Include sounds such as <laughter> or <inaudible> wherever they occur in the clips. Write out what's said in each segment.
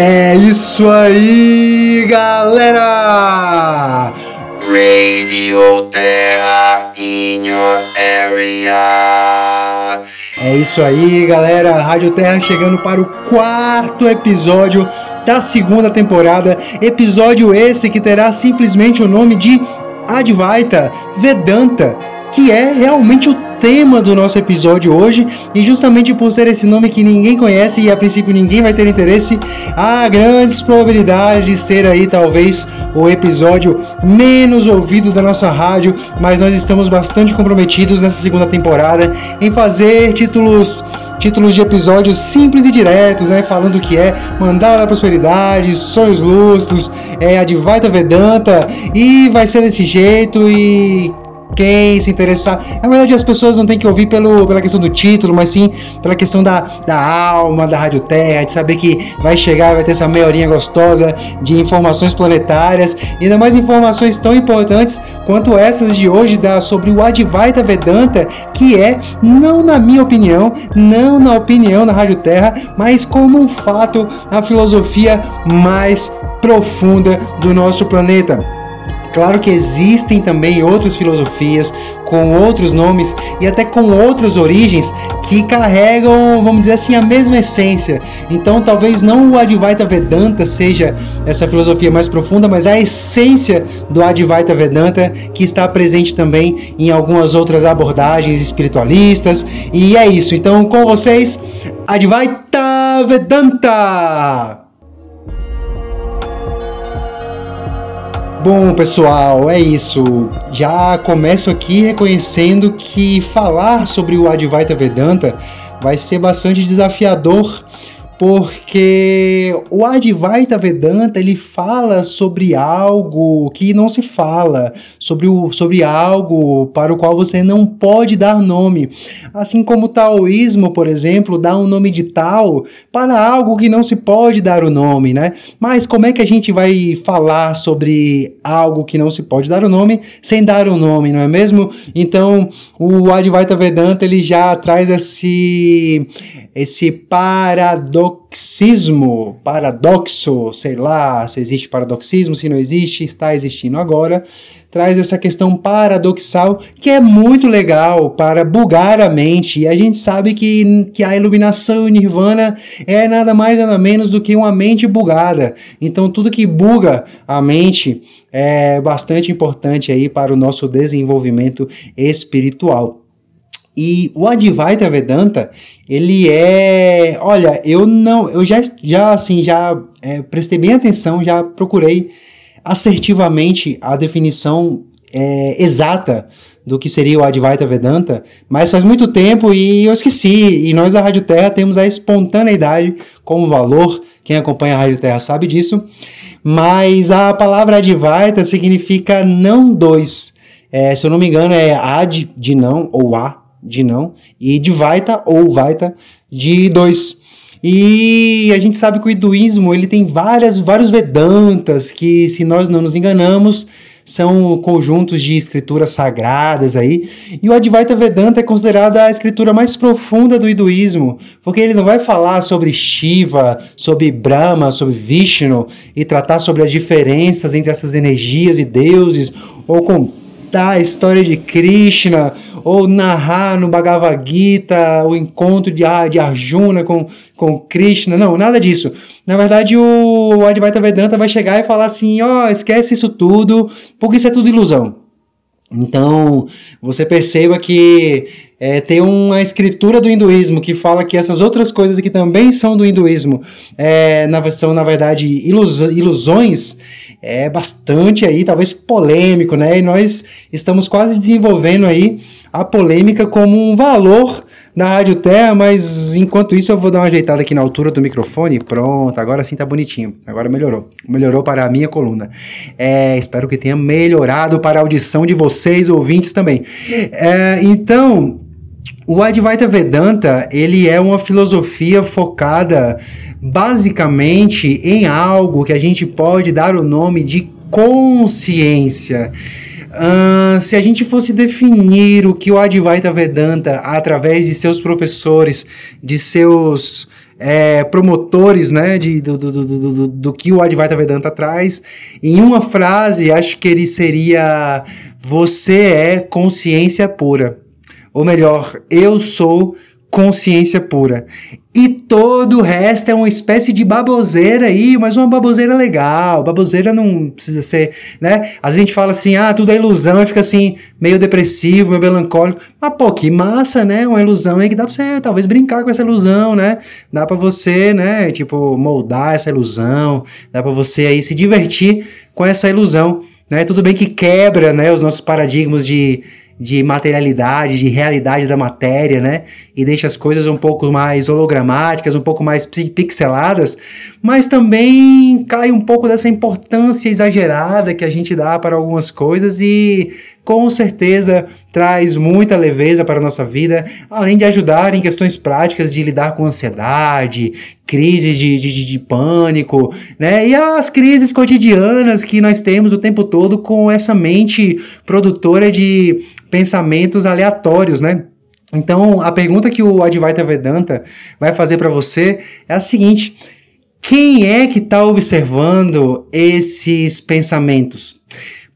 É isso aí, galera! Radio Terra in your area. É isso aí, galera. Rádio Terra chegando para o quarto episódio da segunda temporada. Episódio esse que terá simplesmente o nome de Advaita Vedanta, que é realmente o tema do nosso episódio hoje e justamente por ser esse nome que ninguém conhece e a princípio ninguém vai ter interesse, há grandes probabilidades de ser aí talvez o episódio menos ouvido da nossa rádio, mas nós estamos bastante comprometidos nessa segunda temporada em fazer títulos títulos de episódios simples e diretos, né? Falando o que é Mandala da Prosperidade, Sonhos Lustros, é Advaita Vedanta e vai ser desse jeito e quem se interessar. Na verdade, as pessoas não têm que ouvir pelo, pela questão do título, mas sim pela questão da, da alma, da Rádio Terra, de saber que vai chegar, vai ter essa meia horinha gostosa de informações planetárias e ainda mais informações tão importantes quanto essas de hoje da, sobre o Advaita Vedanta, que é, não na minha opinião, não na opinião da Rádio Terra, mas como um fato, a filosofia mais profunda do nosso planeta. Claro que existem também outras filosofias com outros nomes e até com outras origens que carregam, vamos dizer assim, a mesma essência. Então, talvez não o Advaita Vedanta seja essa filosofia mais profunda, mas a essência do Advaita Vedanta que está presente também em algumas outras abordagens espiritualistas. E é isso. Então, com vocês, Advaita Vedanta! Bom, pessoal, é isso. Já começo aqui reconhecendo que falar sobre o Advaita Vedanta vai ser bastante desafiador porque o Advaita Vedanta ele fala sobre algo que não se fala, sobre, o, sobre algo para o qual você não pode dar nome. Assim como o taoísmo, por exemplo, dá um nome de tal para algo que não se pode dar o nome, né? Mas como é que a gente vai falar sobre algo que não se pode dar o nome sem dar o nome, não é mesmo? Então, o Advaita Vedanta ele já traz esse esse paradoxismo, paradoxo, sei lá se existe paradoxismo, se não existe, está existindo agora, traz essa questão paradoxal que é muito legal para bugar a mente. E a gente sabe que, que a iluminação e nirvana é nada mais nada menos do que uma mente bugada. Então tudo que buga a mente é bastante importante aí para o nosso desenvolvimento espiritual. E o Advaita Vedanta, ele é, olha, eu não, eu já, já assim, já é, prestei bem atenção, já procurei assertivamente a definição é, exata do que seria o Advaita Vedanta, mas faz muito tempo e eu esqueci. E nós da Rádio Terra temos a espontaneidade como valor. Quem acompanha a Rádio Terra sabe disso. Mas a palavra Advaita significa não dois. É, se eu não me engano, é ad de não ou a de não, e de Vaita ou Vaita de dois. E a gente sabe que o hinduísmo ele tem várias, vários Vedantas que, se nós não nos enganamos, são conjuntos de escrituras sagradas aí. E o Advaita Vedanta é considerada a escritura mais profunda do hinduísmo, porque ele não vai falar sobre Shiva, sobre Brahma, sobre Vishnu e tratar sobre as diferenças entre essas energias e deuses, ou contar a história de Krishna ou narrar no Bhagavad Gita o encontro de, de Arjuna com, com Krishna. Não, nada disso. Na verdade, o Advaita Vedanta vai chegar e falar assim: ó, oh, esquece isso tudo, porque isso é tudo ilusão. Então, você perceba que é, tem uma escritura do hinduísmo que fala que essas outras coisas que também são do hinduísmo é, na, são, na verdade, ilus, ilusões é bastante aí, talvez polêmico, né? E nós estamos quase desenvolvendo aí a polêmica como um valor da Rádio Terra, mas enquanto isso eu vou dar uma ajeitada aqui na altura do microfone. Pronto, agora sim tá bonitinho. Agora melhorou. Melhorou para a minha coluna. É, espero que tenha melhorado para a audição de vocês, ouvintes também. É, então, o Advaita Vedanta, ele é uma filosofia focada basicamente em algo que a gente pode dar o nome de consciência. Uh, se a gente fosse definir o que o Advaita Vedanta, através de seus professores, de seus é, promotores né, de, do, do, do, do, do que o Advaita Vedanta traz, em uma frase, acho que ele seria: Você é consciência pura. Ou melhor, eu sou consciência pura. E todo o resto é uma espécie de baboseira aí, mas uma baboseira legal. Baboseira não precisa ser, né? A gente fala assim, ah, tudo é ilusão, e fica assim, meio depressivo, meio melancólico. Mas, pô, que massa, né? Uma ilusão aí que dá pra você, talvez, brincar com essa ilusão, né? Dá pra você, né, tipo, moldar essa ilusão, dá pra você aí se divertir com essa ilusão, né? Tudo bem que quebra, né, os nossos paradigmas de de materialidade, de realidade da matéria, né? E deixa as coisas um pouco mais hologramáticas, um pouco mais pixeladas, mas também cai um pouco dessa importância exagerada que a gente dá para algumas coisas e com certeza traz muita leveza para a nossa vida, além de ajudar em questões práticas de lidar com ansiedade, crises de, de, de, pânico, né? E as crises cotidianas que nós temos o tempo todo com essa mente produtora de pensamentos aleatórios, né? Então, a pergunta que o Advaita Vedanta vai fazer para você é a seguinte: quem é que está observando esses pensamentos?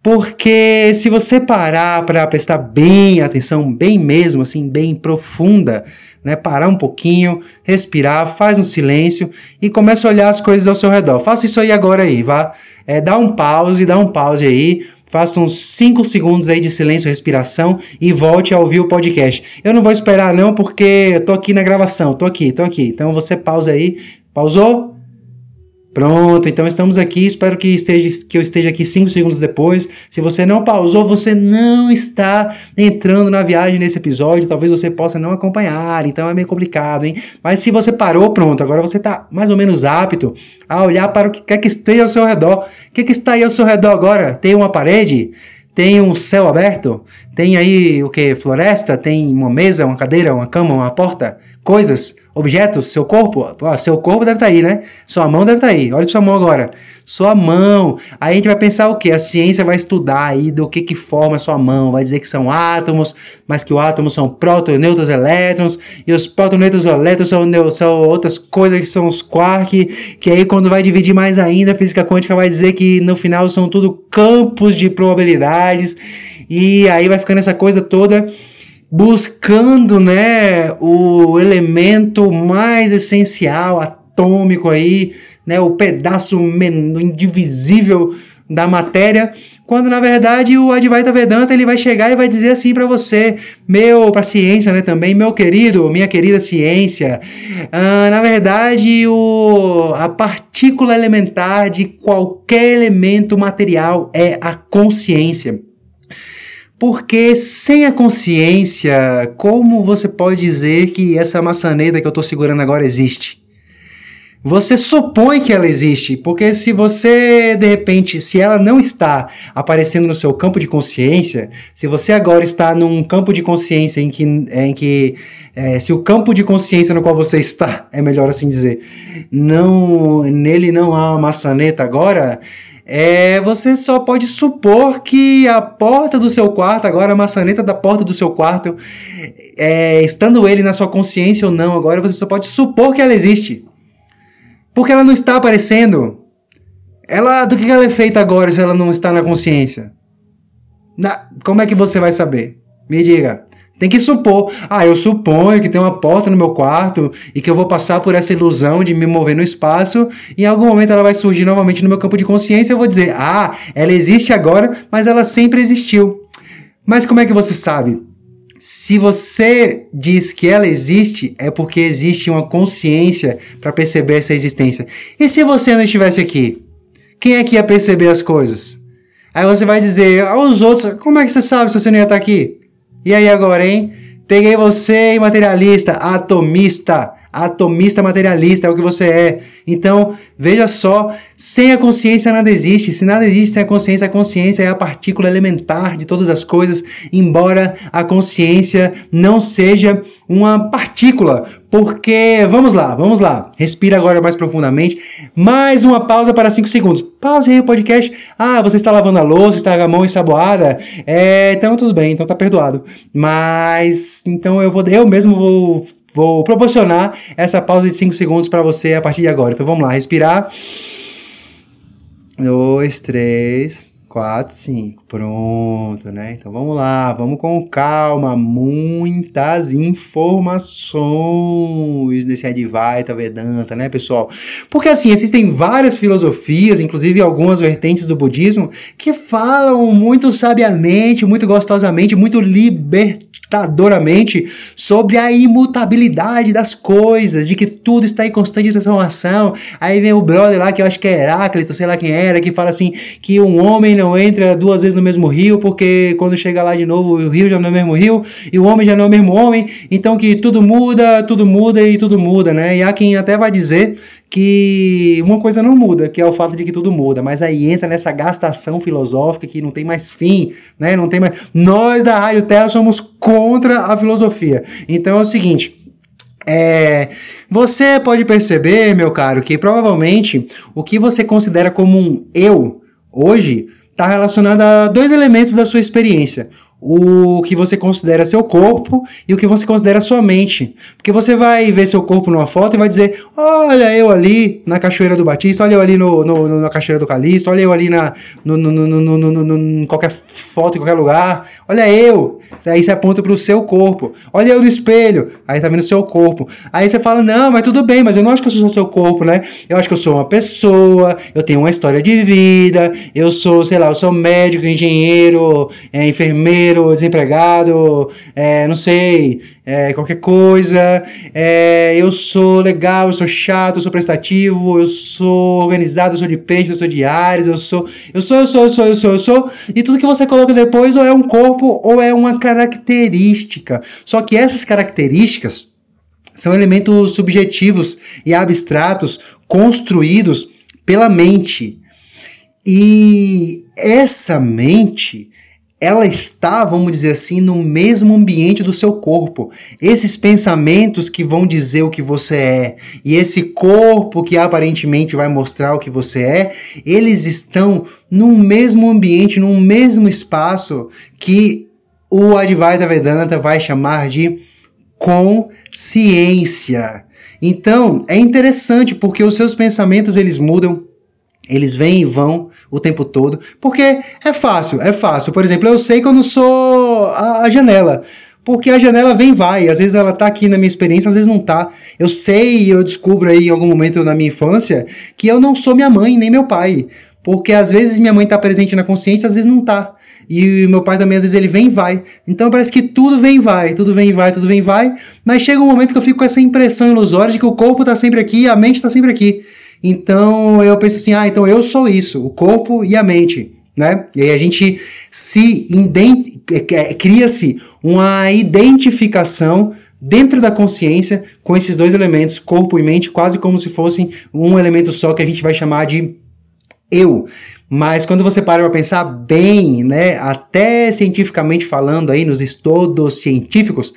Porque se você parar para prestar bem atenção, bem mesmo, assim, bem profunda, né? Parar um pouquinho, respirar, faz um silêncio e começa a olhar as coisas ao seu redor. Faça isso aí agora aí, vá. É, dá um pause, dá um pause aí. Faça uns 5 segundos aí de silêncio, respiração e volte a ouvir o podcast. Eu não vou esperar não, porque eu tô aqui na gravação, tô aqui, tô aqui. Então você pausa aí. Pausou? Pronto, então estamos aqui. Espero que, esteja, que eu esteja aqui 5 segundos depois. Se você não pausou, você não está entrando na viagem nesse episódio. Talvez você possa não acompanhar, então é meio complicado, hein? Mas se você parou, pronto, agora você está mais ou menos apto a olhar para o que quer que esteja ao seu redor. O que, que está aí ao seu redor agora? Tem uma parede? Tem um céu aberto? Tem aí o que? Floresta? Tem uma mesa, uma cadeira, uma cama, uma porta? Coisas? Objetos, seu corpo, ó, seu corpo deve estar tá aí, né? Sua mão deve estar tá aí. Olha sua mão agora. Sua mão. Aí a gente vai pensar o que? A ciência vai estudar aí do que que forma sua mão. Vai dizer que são átomos, mas que os átomos são prótons, nêutrons, elétrons. E os prótons, nêutrons, elétrons são, são outras coisas que são os quarks. Que aí quando vai dividir mais ainda, a física quântica vai dizer que no final são tudo campos de probabilidades. E aí vai ficando essa coisa toda buscando, né, o elemento mais essencial, atômico aí, né, o pedaço indivisível da matéria, quando na verdade o Advaita Vedanta ele vai chegar e vai dizer assim para você, meu, para ciência, né, também, meu querido, minha querida ciência, ah, na verdade o, a partícula elementar de qualquer elemento material é a consciência. Porque sem a consciência, como você pode dizer que essa maçaneta que eu estou segurando agora existe? Você supõe que ela existe, porque se você, de repente, se ela não está aparecendo no seu campo de consciência, se você agora está num campo de consciência em que, em que é, se o campo de consciência no qual você está, é melhor assim dizer, não, nele não há uma maçaneta agora, é, você só pode supor que a porta do seu quarto, agora a maçaneta da porta do seu quarto, é, estando ele na sua consciência ou não, agora você só pode supor que ela existe. Porque ela não está aparecendo. Ela, do que ela é feita agora se ela não está na consciência? Na, como é que você vai saber? Me diga. Tem que supor. Ah, eu suponho que tem uma porta no meu quarto e que eu vou passar por essa ilusão de me mover no espaço. E em algum momento ela vai surgir novamente no meu campo de consciência. Eu vou dizer, ah, ela existe agora, mas ela sempre existiu. Mas como é que você sabe? Se você diz que ela existe, é porque existe uma consciência para perceber essa existência. E se você não estivesse aqui? Quem é que ia perceber as coisas? Aí você vai dizer aos outros: como é que você sabe se você não ia estar aqui? E aí agora, hein? Peguei você, materialista, atomista, Atomista materialista é o que você é. Então, veja só, sem a consciência nada existe. Se nada existe sem a consciência, a consciência é a partícula elementar de todas as coisas, embora a consciência não seja uma partícula. Porque, vamos lá, vamos lá. Respira agora mais profundamente. Mais uma pausa para 5 segundos. Pause aí o podcast. Ah, você está lavando a louça, está com a mão ensaboada. É, então tudo bem, então tá perdoado. Mas, então eu vou, eu mesmo vou Vou proporcionar essa pausa de 5 segundos para você a partir de agora. Então vamos lá, respirar. 2, 3, 4, 5. Pronto, né? Então vamos lá, vamos com calma. Muitas informações desse Advaita Vedanta, né, pessoal? Porque assim, existem várias filosofias, inclusive algumas vertentes do budismo, que falam muito sabiamente, muito gostosamente, muito libertadamente assustadoramente sobre a imutabilidade das coisas, de que tudo está em constante transformação. Aí vem o brother lá, que eu acho que é Heráclito, sei lá quem era, que fala assim, que um homem não entra duas vezes no mesmo rio, porque quando chega lá de novo, o rio já não é o mesmo rio, e o homem já não é o mesmo homem, então que tudo muda, tudo muda e tudo muda, né? E há quem até vai dizer que uma coisa não muda, que é o fato de que tudo muda, mas aí entra nessa gastação filosófica que não tem mais fim, né? Não tem mais. Nós da Rádio Terra somos contra a filosofia. Então é o seguinte. É, você pode perceber, meu caro, que provavelmente o que você considera como um eu hoje está relacionado a dois elementos da sua experiência o que você considera seu corpo e o que você considera sua mente. Porque você vai ver seu corpo numa foto e vai dizer: Olha eu ali na Cachoeira do Batista, olha eu ali no, no, no na Cachoeira do Calixto, olha eu ali na, no, no, no, no, no, no, qualquer foto, em qualquer lugar, olha eu. Aí você aponta para o seu corpo. Olha eu no espelho, aí tá vendo seu corpo. Aí você fala: Não, mas tudo bem, mas eu não acho que eu sou seu corpo, né? Eu acho que eu sou uma pessoa, eu tenho uma história de vida, eu sou, sei lá, eu sou médico, engenheiro, é, enfermeiro desempregado, é, não sei, é, qualquer coisa. É, eu sou legal, eu sou chato, eu sou prestativo, eu sou organizado, eu sou de peixe, eu sou de ares, eu sou, eu sou, eu sou, eu sou, eu sou, eu sou. E tudo que você coloca depois ou é um corpo ou é uma característica. Só que essas características são elementos subjetivos e abstratos construídos pela mente. E essa mente ela está, vamos dizer assim, no mesmo ambiente do seu corpo. Esses pensamentos que vão dizer o que você é e esse corpo que aparentemente vai mostrar o que você é, eles estão no mesmo ambiente, no mesmo espaço que o Advaita Vedanta vai chamar de consciência. Então, é interessante porque os seus pensamentos eles mudam, eles vêm e vão o tempo todo, porque é fácil, é fácil. Por exemplo, eu sei que eu não sou a, a janela, porque a janela vem e vai. Às vezes ela tá aqui na minha experiência, às vezes não tá. Eu sei, eu descubro aí em algum momento na minha infância que eu não sou minha mãe nem meu pai. Porque às vezes minha mãe tá presente na consciência, às vezes não tá. E meu pai também, às vezes, ele vem e vai. Então parece que tudo vem e vai, tudo vem e vai, tudo vem e vai. Mas chega um momento que eu fico com essa impressão ilusória de que o corpo tá sempre aqui e a mente tá sempre aqui. Então eu penso assim, ah, então eu sou isso, o corpo e a mente, né? E aí a gente se cria-se uma identificação dentro da consciência com esses dois elementos, corpo e mente, quase como se fossem um elemento só que a gente vai chamar de eu. Mas quando você para para pensar bem, né, até cientificamente falando aí nos estudos científicos,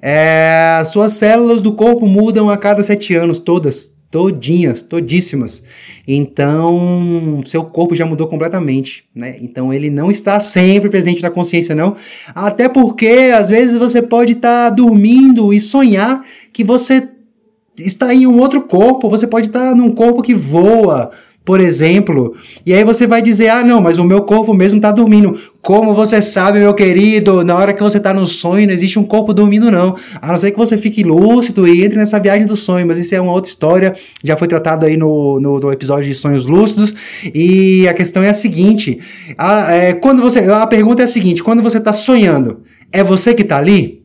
é, suas células do corpo mudam a cada sete anos, todas, todinhas, todíssimas. Então, seu corpo já mudou completamente, né? Então, ele não está sempre presente na consciência, não. Até porque, às vezes, você pode estar tá dormindo e sonhar que você está em um outro corpo, você pode estar tá num corpo que voa, por exemplo. E aí você vai dizer: ah, não, mas o meu corpo mesmo está dormindo. Como você sabe, meu querido, na hora que você está no sonho, não existe um corpo dormindo, não. A não ser que você fique lúcido e entre nessa viagem do sonho, mas isso é uma outra história, já foi tratado aí no, no, no episódio de sonhos lúcidos. E a questão é a seguinte: a, é, quando você. A pergunta é a seguinte: quando você está sonhando, é você que está ali?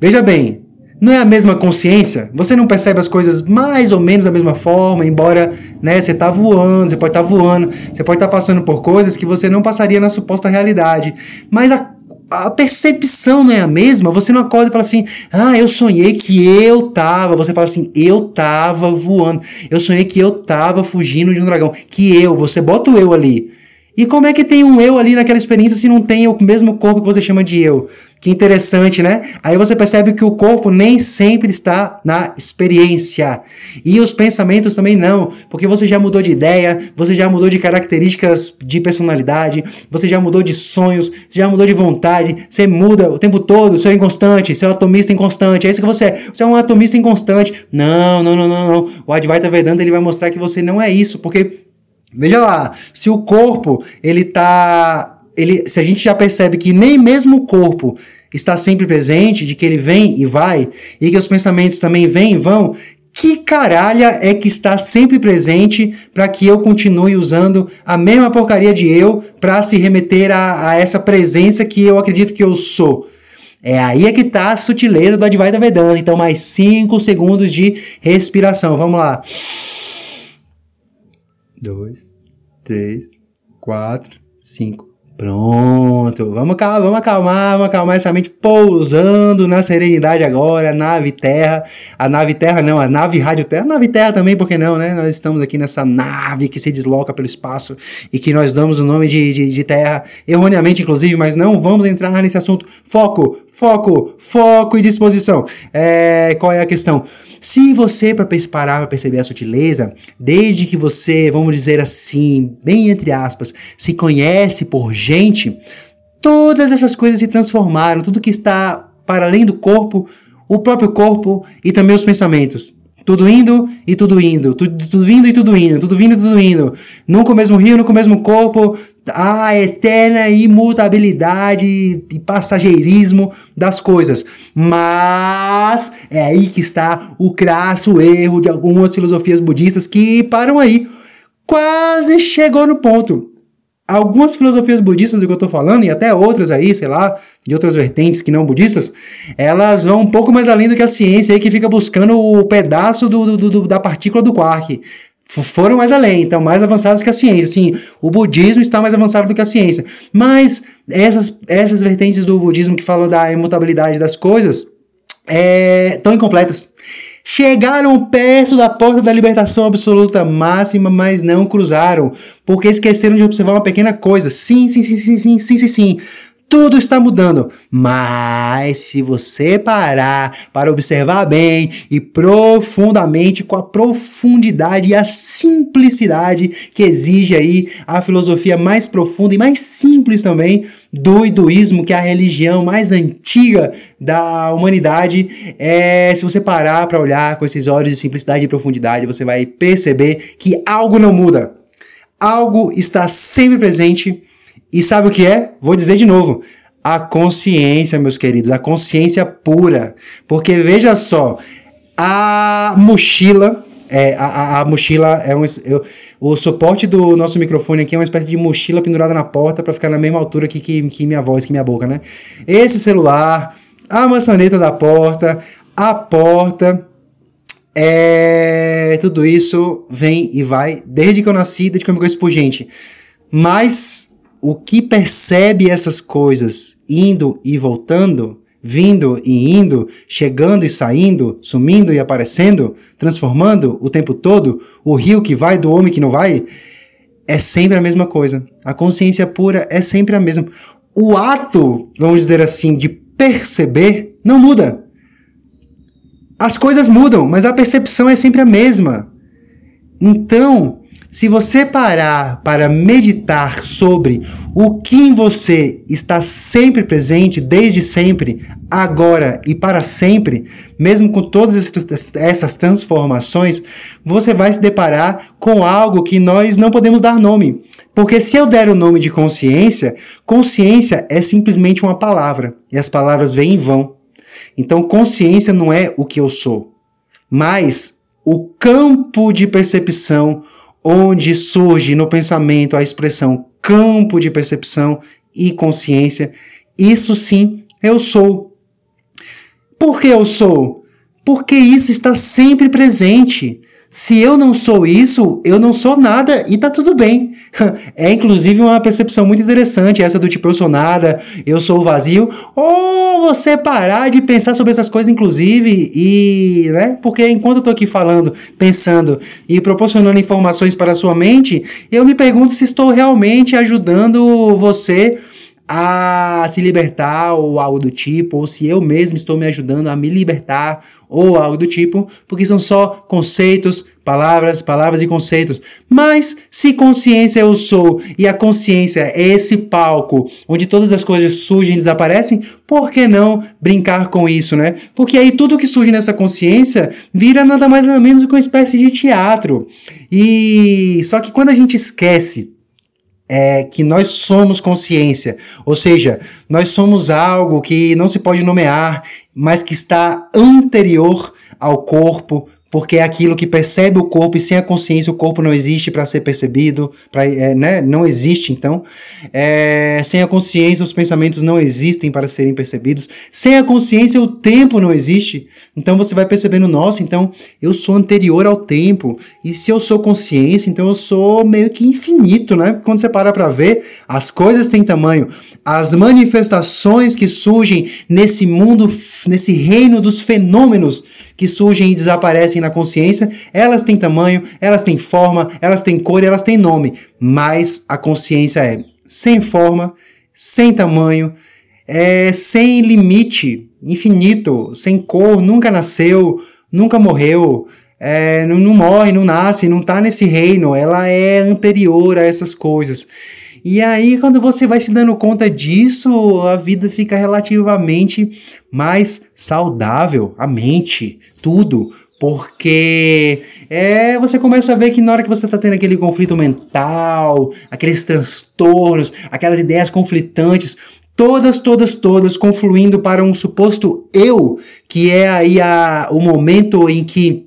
Veja bem, não é a mesma consciência? Você não percebe as coisas mais ou menos da mesma forma, embora né, você está voando, você pode estar tá voando, você pode estar tá passando por coisas que você não passaria na suposta realidade. Mas a, a percepção não é a mesma. Você não acorda e fala assim: "Ah, eu sonhei que eu tava". Você fala assim: "Eu tava voando". Eu sonhei que eu tava fugindo de um dragão. Que eu, você bota o eu ali. E como é que tem um eu ali naquela experiência se não tem o mesmo corpo que você chama de eu? Que interessante, né? Aí você percebe que o corpo nem sempre está na experiência. E os pensamentos também não, porque você já mudou de ideia, você já mudou de características de personalidade, você já mudou de sonhos, você já mudou de vontade, você muda o tempo todo, você é inconstante, você é um atomista inconstante, é isso que você é. Você é um atomista inconstante. Não, não, não, não, não. O Advaita Vedanta ele vai mostrar que você não é isso, porque veja lá, se o corpo ele tá ele, se a gente já percebe que nem mesmo o corpo está sempre presente, de que ele vem e vai, e que os pensamentos também vêm e vão, que caralha é que está sempre presente para que eu continue usando a mesma porcaria de eu para se remeter a, a, essa presença que eu acredito que eu sou? É aí é que tá a sutileza do Advaita Vedanta. Então, mais 5 segundos de respiração. Vamos lá. 2, 3, 4, 5. Pronto, vamos, vamos acalmar, vamos acalmar essa mente pousando na serenidade agora, nave terra, a nave terra não, a nave rádio terra, a nave terra também, por que não, né? Nós estamos aqui nessa nave que se desloca pelo espaço e que nós damos o nome de, de, de terra, erroneamente inclusive, mas não vamos entrar nesse assunto. Foco, foco, foco e disposição. É, qual é a questão? Se você, para parar para perceber a sutileza, desde que você, vamos dizer assim, bem entre aspas, se conhece por gente, todas essas coisas se transformaram, tudo que está para além do corpo, o próprio corpo e também os pensamentos. Tudo indo e tudo indo, tudo, tudo vindo e tudo indo, tudo vindo e tudo indo. Nunca o mesmo rio, nunca o mesmo corpo, a eterna imutabilidade e passageirismo das coisas. Mas é aí que está o crasso erro de algumas filosofias budistas que param aí. Quase chegou no ponto algumas filosofias budistas do que eu estou falando, e até outras aí, sei lá, de outras vertentes que não budistas, elas vão um pouco mais além do que a ciência aí que fica buscando o pedaço do, do, do da partícula do quark. Foram mais além, então mais avançados que a ciência. Sim, o budismo está mais avançado do que a ciência. Mas essas, essas vertentes do budismo que falam da imutabilidade das coisas estão é, incompletas chegaram perto da porta da libertação absoluta máxima, mas não cruzaram, porque esqueceram de observar uma pequena coisa. Sim, sim, sim, sim, sim, sim, sim, sim tudo está mudando. Mas se você parar para observar bem e profundamente, com a profundidade e a simplicidade que exige aí a filosofia mais profunda e mais simples também do hinduísmo, que é a religião mais antiga da humanidade, é, se você parar para olhar com esses olhos de simplicidade e profundidade, você vai perceber que algo não muda. Algo está sempre presente e sabe o que é? Vou dizer de novo. A consciência, meus queridos, a consciência pura. Porque veja só, a mochila, é, a, a, mochila é um. Eu, o suporte do nosso microfone aqui é uma espécie de mochila pendurada na porta para ficar na mesma altura que, que, que minha voz, que minha boca, né? Esse celular, a maçaneta da porta, a porta, é, tudo isso vem e vai desde que eu nasci, desde que eu me conheço por gente. Mas o que percebe essas coisas indo e voltando, vindo e indo, chegando e saindo, sumindo e aparecendo, transformando o tempo todo, o rio que vai do homem que não vai, é sempre a mesma coisa. A consciência pura é sempre a mesma. O ato, vamos dizer assim, de perceber não muda. As coisas mudam, mas a percepção é sempre a mesma. Então, se você parar para meditar sobre o que em você está sempre presente, desde sempre, agora e para sempre, mesmo com todas essas transformações, você vai se deparar com algo que nós não podemos dar nome. Porque se eu der o nome de consciência, consciência é simplesmente uma palavra, e as palavras vêm e vão. Então, consciência não é o que eu sou, mas o campo de percepção onde surge no pensamento a expressão campo de percepção e consciência, isso sim eu sou. Por que eu sou? Porque isso está sempre presente. Se eu não sou isso, eu não sou nada e tá tudo bem. <laughs> É inclusive uma percepção muito interessante essa do tipo eu sou nada, eu sou vazio, ou você parar de pensar sobre essas coisas inclusive e, né? Porque enquanto eu tô aqui falando, pensando e proporcionando informações para a sua mente, eu me pergunto se estou realmente ajudando você a se libertar ou algo do tipo, ou se eu mesmo estou me ajudando a me libertar ou algo do tipo, porque são só conceitos, palavras, palavras e conceitos. Mas se consciência eu sou e a consciência é esse palco onde todas as coisas surgem e desaparecem, por que não brincar com isso, né? Porque aí tudo que surge nessa consciência vira nada mais nada menos do que uma espécie de teatro. E só que quando a gente esquece é que nós somos consciência, ou seja, nós somos algo que não se pode nomear, mas que está anterior ao corpo, porque é aquilo que percebe o corpo e sem a consciência o corpo não existe para ser percebido, pra, é, né? não existe então. É, sem a consciência os pensamentos não existem para serem percebidos. Sem a consciência o tempo não existe. Então você vai percebendo, nossa, então eu sou anterior ao tempo. E se eu sou consciência, então eu sou meio que infinito, né? Quando você para para ver, as coisas têm tamanho. As manifestações que surgem nesse mundo, nesse reino dos fenômenos que surgem e desaparecem na consciência, elas têm tamanho, elas têm forma, elas têm cor elas têm nome, mas a consciência é sem forma, sem tamanho, é sem limite, infinito, sem cor, nunca nasceu, nunca morreu, é, não, não, morre, não nasce, não está nesse reino, ela é anterior a essas coisas. E aí, quando você vai se dando conta disso, a vida fica relativamente mais saudável, a mente, tudo. Porque é, você começa a ver que na hora que você está tendo aquele conflito mental, aqueles transtornos, aquelas ideias conflitantes, todas, todas, todas confluindo para um suposto eu, que é aí a, o momento em que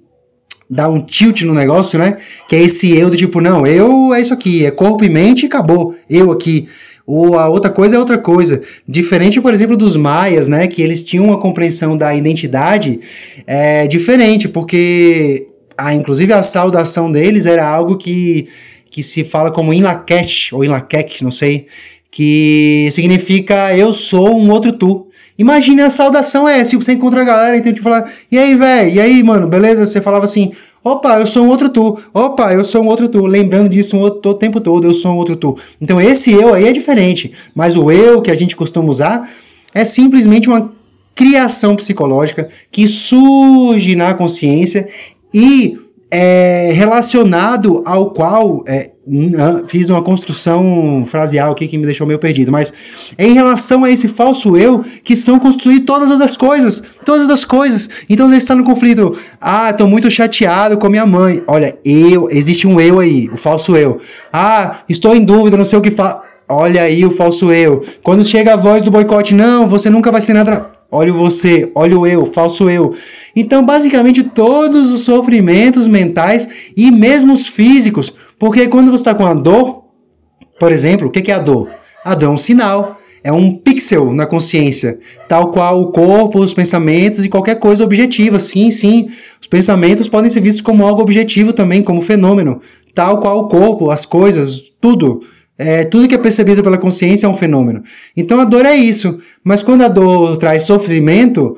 dá um tilt no negócio, né? Que é esse eu do tipo, não, eu é isso aqui, é corpo e mente e acabou, eu aqui. Ou a outra coisa é outra coisa. Diferente, por exemplo, dos maias, né? Que eles tinham uma compreensão da identidade é, diferente, porque a, inclusive a saudação deles era algo que, que se fala como Inlakesh, ou Inlakek, não sei, que significa eu sou um outro tu. Imagina a saudação é essa, tipo, você encontra a galera e tem que falar, e aí, velho, e aí, mano, beleza? Você falava assim, Opa, eu sou um outro tu. Opa, eu sou um outro tu. Lembrando disso um outro, o tempo todo, eu sou um outro tu. Então esse eu aí é diferente. Mas o eu que a gente costuma usar é simplesmente uma criação psicológica que surge na consciência e é relacionado ao qual é, fiz uma construção fraseal aqui que me deixou meio perdido, mas em relação a esse falso eu que são construir todas as coisas, todas as coisas. Então você está no conflito. Ah, estou muito chateado com a minha mãe. Olha, eu, existe um eu aí, o falso eu. Ah, estou em dúvida, não sei o que falar. Olha aí o falso eu. Quando chega a voz do boicote, não, você nunca vai ser nada. Olha você, olha o eu, falso eu. Então, basicamente, todos os sofrimentos mentais e mesmo os físicos, porque quando você está com a dor, por exemplo, o que é a dor? A dor é um sinal, é um pixel na consciência, tal qual o corpo, os pensamentos e qualquer coisa objetiva. Sim, sim, os pensamentos podem ser vistos como algo objetivo também, como fenômeno, tal qual o corpo, as coisas, tudo. É, tudo que é percebido pela consciência é um fenômeno. Então a dor é isso. Mas quando a dor traz sofrimento,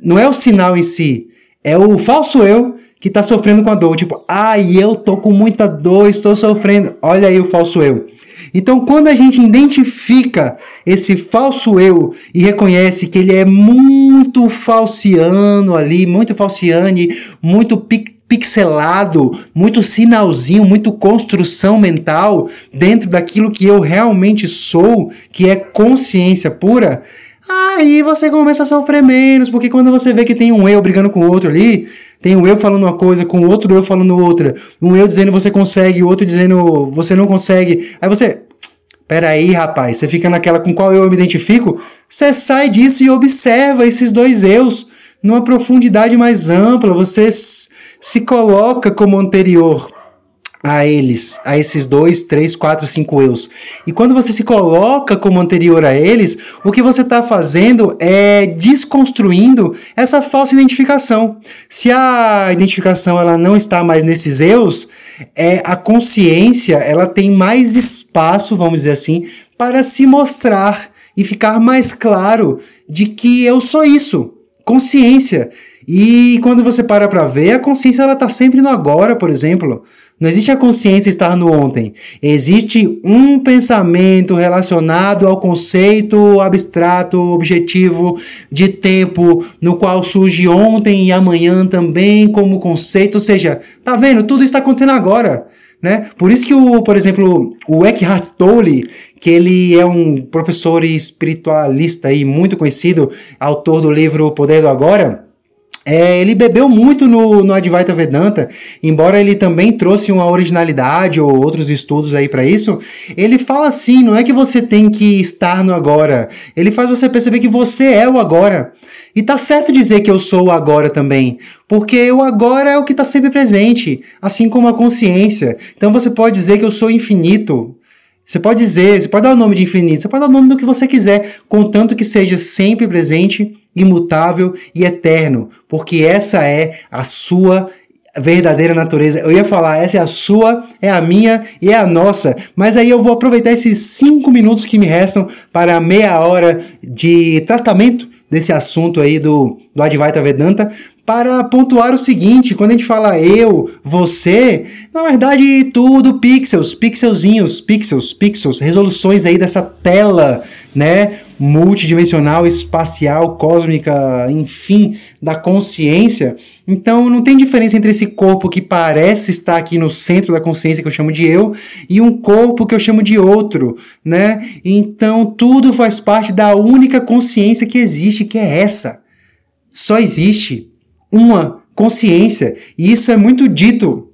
não é o sinal em si, é o falso eu que está sofrendo com a dor. Tipo, ai, eu tô com muita dor, estou sofrendo. Olha aí o falso eu. Então, quando a gente identifica esse falso eu e reconhece que ele é muito falciano ali, muito falciane, muito pixelado, muito sinalzinho, muito construção mental dentro daquilo que eu realmente sou, que é consciência pura, aí você começa a sofrer menos, porque quando você vê que tem um eu brigando com o outro ali, tem um eu falando uma coisa com outro eu falando outra, um eu dizendo você consegue, o outro dizendo você não consegue, aí você, peraí rapaz, você fica naquela com qual eu me identifico, você sai disso e observa esses dois eus, numa profundidade mais ampla, você se coloca como anterior a eles, a esses dois, três, quatro, cinco eus. E quando você se coloca como anterior a eles, o que você está fazendo é desconstruindo essa falsa identificação. Se a identificação ela não está mais nesses eus, é a consciência ela tem mais espaço, vamos dizer assim, para se mostrar e ficar mais claro de que eu sou isso, consciência. E quando você para para ver, a consciência ela está sempre no agora, por exemplo. Não existe a consciência estar no ontem. Existe um pensamento relacionado ao conceito abstrato, objetivo de tempo, no qual surge ontem e amanhã também como conceito. Ou seja, tá vendo? Tudo está acontecendo agora. Né? Por isso que, o, por exemplo, o Eckhart Tolle, que ele é um professor espiritualista aí muito conhecido, autor do livro Poder do Agora, é, ele bebeu muito no, no Advaita Vedanta, embora ele também trouxe uma originalidade ou outros estudos aí para isso. Ele fala assim: não é que você tem que estar no agora, ele faz você perceber que você é o agora. E tá certo dizer que eu sou o agora também, porque o agora é o que está sempre presente, assim como a consciência. Então você pode dizer que eu sou infinito, você pode dizer, você pode dar o nome de infinito, você pode dar o nome do que você quiser, contanto que seja sempre presente, imutável e eterno, porque essa é a sua verdadeira natureza. Eu ia falar, essa é a sua, é a minha e é a nossa. Mas aí eu vou aproveitar esses cinco minutos que me restam para meia hora de tratamento desse assunto aí do, do Advaita Vedanta para pontuar o seguinte, quando a gente fala eu, você, na verdade tudo pixels, pixelzinhos, pixels, pixels, resoluções aí dessa tela, né, multidimensional, espacial, cósmica, enfim, da consciência. Então não tem diferença entre esse corpo que parece estar aqui no centro da consciência que eu chamo de eu e um corpo que eu chamo de outro, né? Então tudo faz parte da única consciência que existe, que é essa. Só existe uma consciência. E isso é muito dito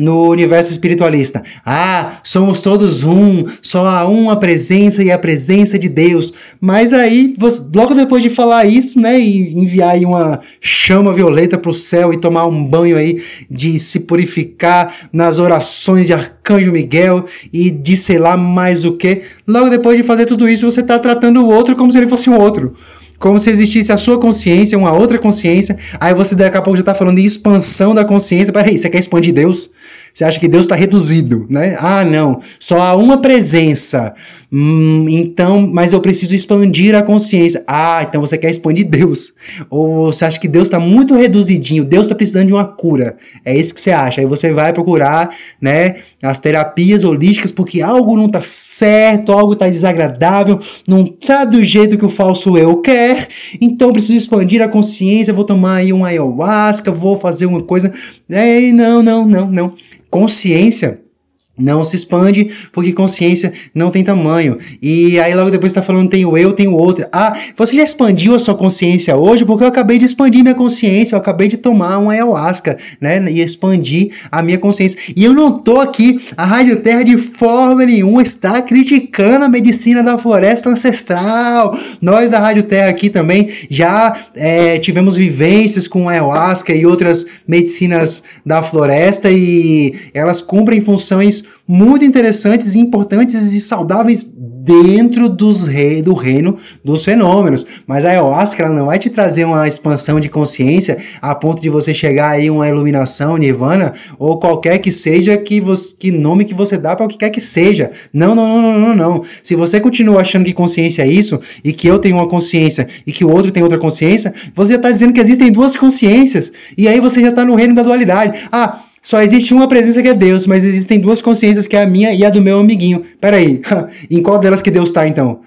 no universo espiritualista. Ah, somos todos um, só há uma presença e a presença de Deus. Mas aí, logo depois de falar isso, né, e enviar aí uma chama violeta para o céu e tomar um banho aí de se purificar nas orações de Arcanjo Miguel e de sei lá mais o que, logo depois de fazer tudo isso, você está tratando o outro como se ele fosse um outro como se existisse a sua consciência, uma outra consciência. Aí você daqui a pouco já está falando de expansão da consciência. Peraí, você quer expandir Deus? Você acha que Deus está reduzido, né? Ah, não, só há uma presença. Hum, então, mas eu preciso expandir a consciência. Ah, então você quer expandir Deus. Ou você acha que Deus está muito reduzidinho, Deus está precisando de uma cura. É isso que você acha. Aí você vai procurar, né, as terapias holísticas porque algo não está certo, algo está desagradável, não está do jeito que o falso eu quer. Então preciso expandir a consciência, vou tomar aí um ayahuasca, vou fazer uma coisa. É, não, não, não, não. Consciência não se expande porque consciência não tem tamanho. E aí logo depois está falando tem o eu, tem o outro. Ah, você já expandiu a sua consciência hoje porque eu acabei de expandir minha consciência, eu acabei de tomar uma ayahuasca, né? E expandir a minha consciência. E eu não tô aqui, a Rádio Terra de forma nenhuma está criticando a medicina da floresta ancestral. Nós da Rádio Terra aqui também já é, tivemos vivências com ayahuasca e outras medicinas da floresta e elas cumprem funções muito interessantes, importantes e saudáveis dentro dos rei, do reino dos fenômenos. Mas a ayahuasca ela não vai te trazer uma expansão de consciência a ponto de você chegar aí uma iluminação, nirvana ou qualquer que seja que, você, que nome que você dá para o que quer que seja. Não, não, não, não, não, não. Se você continua achando que consciência é isso e que eu tenho uma consciência e que o outro tem outra consciência, você já está dizendo que existem duas consciências e aí você já está no reino da dualidade. Ah, só existe uma presença que é Deus, mas existem duas consciências que é a minha e a do meu amiguinho. Peraí, <laughs> em qual delas que Deus está então?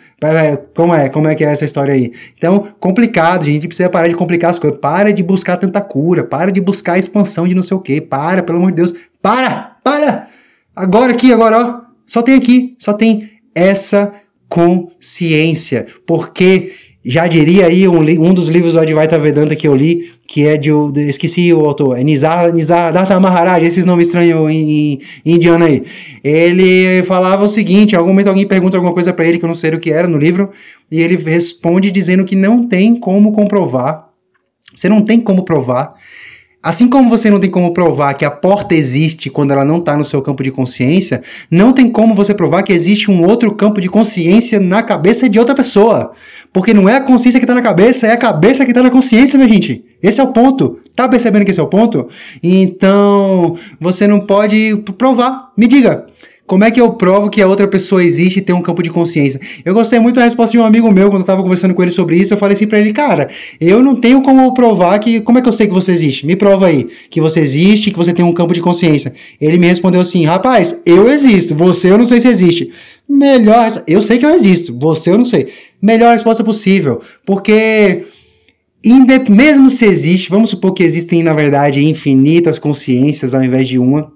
Como é? Como é que é essa história aí? Então, complicado, a gente precisa parar de complicar as coisas. Para de buscar tanta cura, para de buscar expansão de não sei o que. Para, pelo amor de Deus. Para! Para! Agora aqui, agora, ó. Só tem aqui, só tem essa consciência. Porque já diria aí um, um dos livros do Advaita Vedanta que eu li, que é de, de esqueci o autor, é Nizar, Nizar Maharaj, esses nomes estranhos em, em, indiano aí. Ele falava o seguinte, em algum momento alguém pergunta alguma coisa para ele que eu não sei o que era no livro, e ele responde dizendo que não tem como comprovar, você não tem como provar Assim como você não tem como provar que a porta existe quando ela não está no seu campo de consciência, não tem como você provar que existe um outro campo de consciência na cabeça de outra pessoa. Porque não é a consciência que está na cabeça, é a cabeça que está na consciência, minha gente. Esse é o ponto. Tá percebendo que esse é o ponto? Então, você não pode provar. Me diga. Como é que eu provo que a outra pessoa existe e tem um campo de consciência? Eu gostei muito da resposta de um amigo meu quando eu tava conversando com ele sobre isso. Eu falei assim pra ele, cara, eu não tenho como provar que. Como é que eu sei que você existe? Me prova aí que você existe, que você tem um campo de consciência. Ele me respondeu assim, rapaz, eu existo, você eu não sei se existe. Melhor. Eu sei que eu existo, você eu não sei. Melhor resposta possível. Porque. Mesmo se existe, vamos supor que existem, na verdade, infinitas consciências ao invés de uma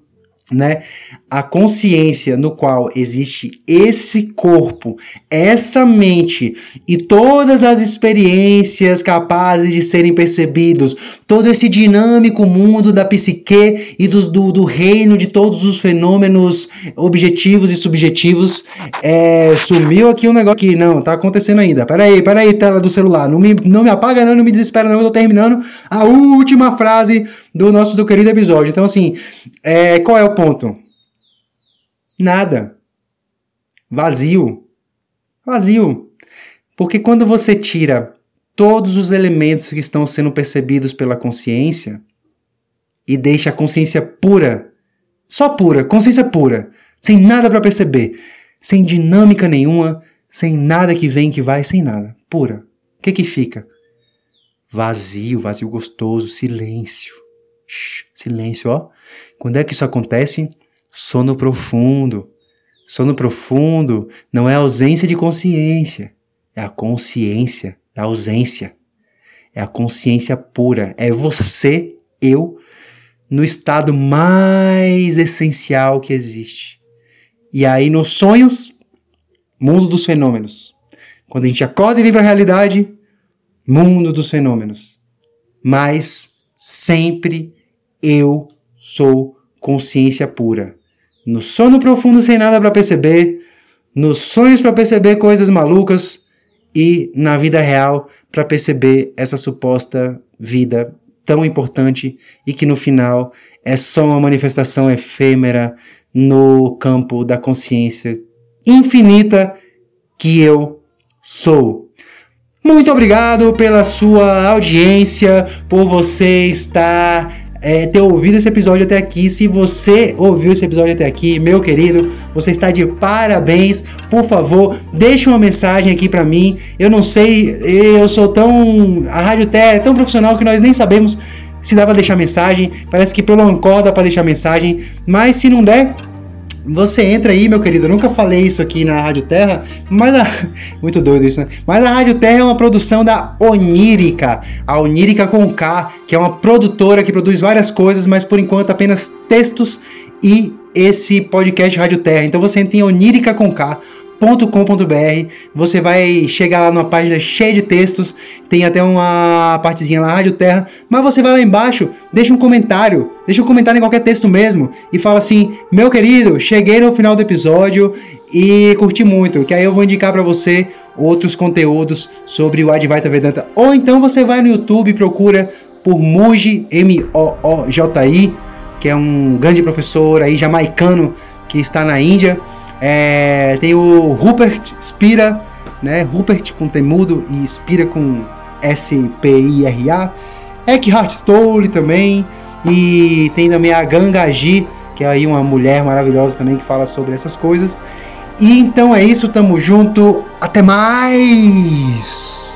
né? A consciência no qual existe esse corpo, essa mente e todas as experiências capazes de serem percebidos, todo esse dinâmico mundo da psique e do, do, do reino de todos os fenômenos objetivos e subjetivos. É, sumiu aqui um negócio que não, tá acontecendo ainda. Peraí, peraí, tela do celular. Não me, não me apaga, não, não me desespera, não. Eu tô terminando a última frase do nosso do querido episódio. Então, assim, é, qual é o ponto? Nada. Vazio. Vazio. Porque quando você tira todos os elementos que estão sendo percebidos pela consciência e deixa a consciência pura, só pura, consciência pura, sem nada para perceber, sem dinâmica nenhuma, sem nada que vem, que vai, sem nada, pura. O que que fica? Vazio, vazio gostoso, silêncio. Shhh, silêncio, ó. Quando é que isso acontece? Sono profundo. Sono profundo não é ausência de consciência, é a consciência da ausência. É a consciência pura. É você, eu, no estado mais essencial que existe. E aí, nos sonhos, mundo dos fenômenos. Quando a gente acorda e vem para a realidade, mundo dos fenômenos. Mas sempre eu sou consciência pura. No sono profundo sem nada para perceber, nos sonhos para perceber coisas malucas e na vida real para perceber essa suposta vida tão importante e que no final é só uma manifestação efêmera no campo da consciência infinita que eu sou. Muito obrigado pela sua audiência, por você estar é, ter ouvido esse episódio até aqui. Se você ouviu esse episódio até aqui, meu querido, você está de parabéns. Por favor, deixe uma mensagem aqui para mim. Eu não sei, eu sou tão. A Rádio Té é tão profissional que nós nem sabemos se dá para deixar mensagem. Parece que pelo Ancor dá para deixar mensagem. Mas se não der, você entra aí, meu querido. Eu nunca falei isso aqui na Rádio Terra, mas a... <laughs> muito doido isso, né? Mas a Rádio Terra é uma produção da Onírica, a Onírica com K, que é uma produtora que produz várias coisas, mas por enquanto apenas textos e esse podcast Rádio Terra. Então você entra em Onírica com K com.br Você vai chegar lá numa página cheia de textos, tem até uma partezinha lá, Rádio Terra, mas você vai lá embaixo, deixa um comentário, deixa um comentário em qualquer texto mesmo e fala assim: "Meu querido, cheguei no final do episódio e curti muito", que aí eu vou indicar para você outros conteúdos sobre o Advaita Vedanta. Ou então você vai no YouTube e procura por Muji M O O J I, que é um grande professor aí jamaicano que está na Índia é, tem o Rupert Spira, né? Rupert com temudo e Spira com S-P-I-R-A. Eckhart Tolle também. E tem também a Gangaji, que é aí uma mulher maravilhosa também que fala sobre essas coisas. E então é isso, tamo junto. Até mais!